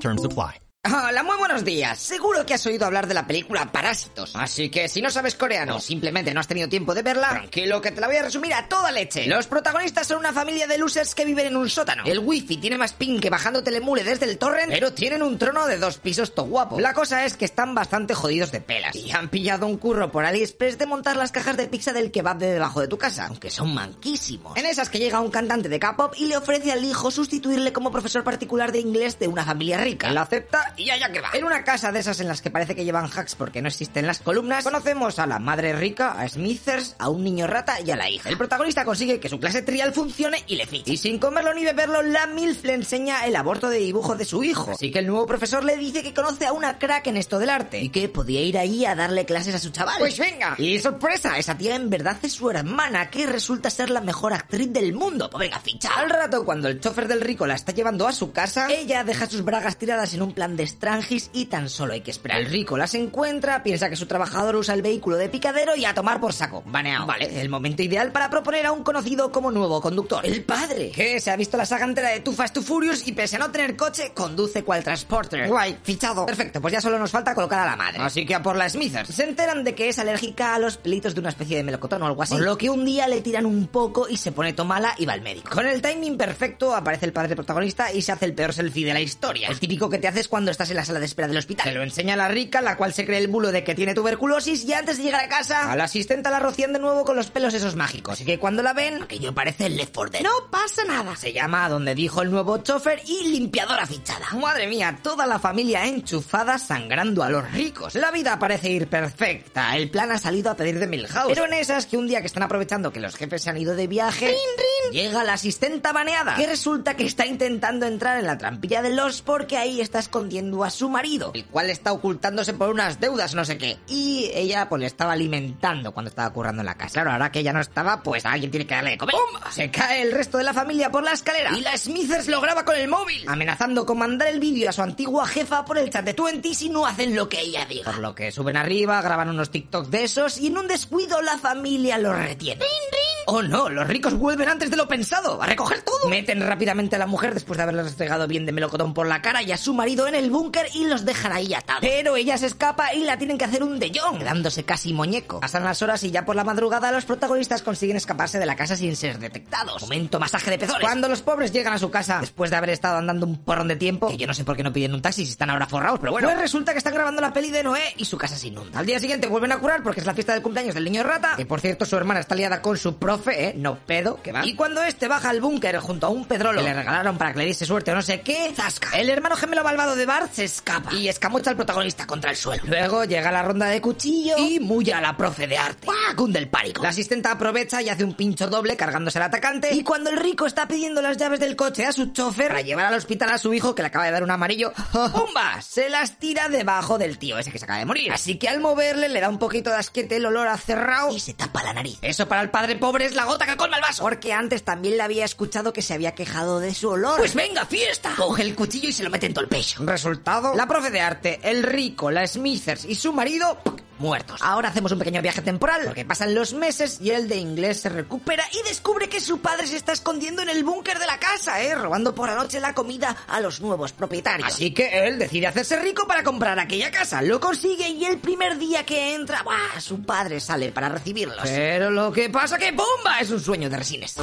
Terms apply. Hola, muy buenos días. Seguro que has oído hablar de la película Parásitos. Así que si no sabes coreano o simplemente no has tenido tiempo de verla, tranquilo que te la voy a resumir a toda leche. Los protagonistas son una familia de losers que viven en un sótano. El wifi tiene más ping que bajando telemule desde el torrent, pero tienen un trono de dos pisos to guapo. La cosa es que están bastante jodidos de pelas. Y han pillado un curro por AliExpress de montar las cajas de pizza del kebab de debajo de tu casa, aunque son manquísimos. En esas que llega un cantante de K-pop y le ofrece al hijo sustituirle como profesor particular de inglés de una familia rica. Él acepta y allá que va. En una casa de esas en las que parece que llevan hacks porque no existen las columnas, conocemos a la madre rica, a Smithers, a un niño rata y a la hija. El protagonista consigue que su clase trial funcione y le ficha. Y sin comerlo ni beberlo, la MILF le enseña el aborto de dibujo de su hijo. Así que el nuevo profesor le dice que conoce a una crack en esto del arte y que podía ir ahí a darle clases a su chaval. Pues venga. Y sorpresa, esa tía en verdad es su hermana que resulta ser la mejor actriz del mundo. Pues venga, ficha. Al rato, cuando el chofer del rico la está llevando a su casa, ella deja sus bragas tiradas en un plan de estrangis y tan solo hay que esperar. El rico las encuentra, piensa que su trabajador usa el vehículo de picadero y a tomar por saco. Baneado. Vale, el momento ideal para proponer a un conocido como nuevo conductor. El padre, que se ha visto la saga entera de Too Fast Too Furious y pese a no tener coche, conduce cual transporter. Guay, fichado. Perfecto, pues ya solo nos falta colocar a la madre. Así que a por la Smithers. Se enteran de que es alérgica a los pelitos de una especie de melocotón o algo así. Por lo que un día le tiran un poco y se pone tomala y va al médico. Con el timing perfecto aparece el padre protagonista y se hace el peor selfie de la historia. El típico que te haces cuando estás en la sala de espera del hospital. Se lo enseña la rica, la cual se cree el bulo de que tiene tuberculosis y antes de llegar a casa, a la asistenta la rocían de nuevo con los pelos esos mágicos. Así que cuando la ven, aquello parece Left 4 Dead. No pasa nada. Se llama a donde dijo el nuevo chofer y limpiadora fichada. Madre mía, toda la familia enchufada sangrando a los ricos. La vida parece ir perfecta. El plan ha salido a pedir de Milhouse. Pero en esas que un día que están aprovechando que los jefes se han ido de viaje, llega la asistenta baneada, que resulta que está intentando entrar en la trampilla de los porque ahí está a su marido, el cual está ocultándose por unas deudas, no sé qué. Y ella pues le estaba alimentando cuando estaba currando en la casa. Claro, ahora que ella no estaba, pues alguien tiene que darle de comer. ¡Pum! Se cae el resto de la familia por la escalera y la Smithers lo graba con el móvil, amenazando con mandar el vídeo a su antigua jefa por el chat de Twenty si no hacen lo que ella diga. Por lo que suben arriba, graban unos TikToks de esos y en un descuido la familia lo retiene. Oh no, los ricos vuelven antes de lo pensado, a recoger todo. Meten rápidamente a la mujer después de haberle restregado bien de melocotón por la cara y a su marido en el búnker y los dejan ahí atados. Pero ella se escapa y la tienen que hacer un de Jong, quedándose casi muñeco. Pasan las horas y ya por la madrugada los protagonistas consiguen escaparse de la casa sin ser detectados. Momento masaje de pezones. Cuando los pobres llegan a su casa después de haber estado andando un porrón de tiempo, que yo no sé por qué no piden un taxi si están ahora forrados, pero bueno, pues resulta que están grabando la peli de Noé y su casa se inunda. Al día siguiente vuelven a curar porque es la fiesta del cumpleaños del niño rata, que por cierto su hermana está liada con su profe, ¿eh? No pedo, que va. Y cuando este baja al búnker junto a un pedrolo que le regalaron para que le diese suerte o no sé qué, ¡zasca! El hermano gemelo malvado de Bart se escapa y escamocha al protagonista contra el suelo. Luego llega la ronda de cuchillo y mulla a la profe de arte. Cunde el pánico. La asistenta aprovecha y hace un pincho doble cargándose al atacante. Y cuando el rico está pidiendo las llaves del coche a su chofer para llevar al hospital a su hijo que le acaba de dar un amarillo, ¡pumba! Se las tira debajo del tío ese que se acaba de morir. Así que al moverle le da un poquito de asquete el olor a cerrado y se tapa la nariz. Eso para el padre pobre es la gota que colma el vaso. Porque antes también le había escuchado que se había quejado de su olor. Pues venga, fiesta. Coge el cuchillo y se lo mete en todo el pecho. Resultado, la profe de arte, el rico, la Smithers y su marido muertos. Ahora hacemos un pequeño viaje temporal, porque pasan los meses y el de inglés se recupera y descubre que su padre se está escondiendo en el búnker de la casa, ¿eh? Robando por la noche la comida a los nuevos propietarios. Así que él decide hacerse rico para comprar aquella casa. Lo consigue y el primer día que entra, ¡buah! Su padre sale para recibirlos. Pero lo que pasa que ¡bomba! Es un sueño de resines.